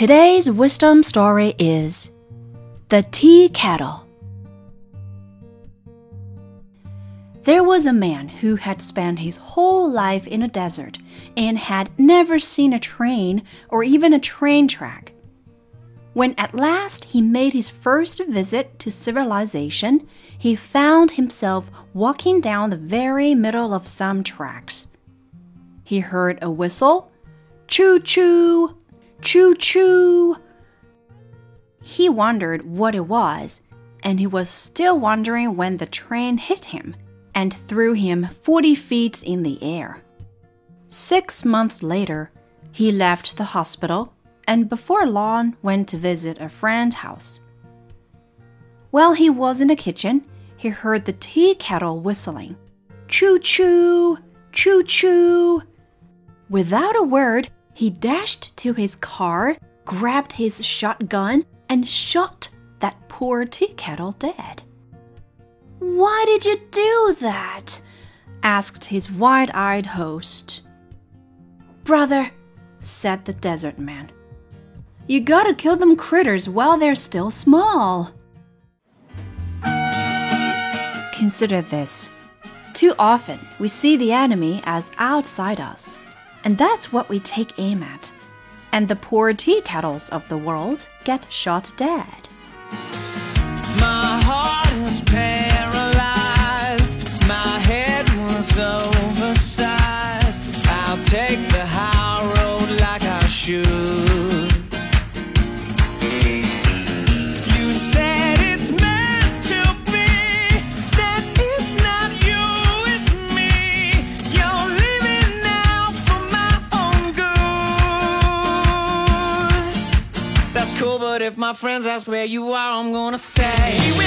Today's wisdom story is The Tea Kettle. There was a man who had spent his whole life in a desert and had never seen a train or even a train track. When at last he made his first visit to civilization, he found himself walking down the very middle of some tracks. He heard a whistle choo choo, choo choo. He wondered what it was, and he was still wondering when the train hit him and threw him 40 feet in the air. Six months later, he left the hospital and before long went to visit a friend's house. While he was in the kitchen, he heard the tea kettle whistling. Choo choo, choo choo. Without a word, he dashed to his car, grabbed his shotgun, and shot that poor tea kettle dead. Why did you do that? asked his wide eyed host. Brother, said the desert man, you gotta kill them critters while they're still small. Consider this. Too often, we see the enemy as outside us, and that's what we take aim at. And the poor tea kettles of the world get shot dead. My heart is paralyzed. My head was oversized. I'll take the high road like I should. That's cool, but if my friends ask where you are, I'm gonna say.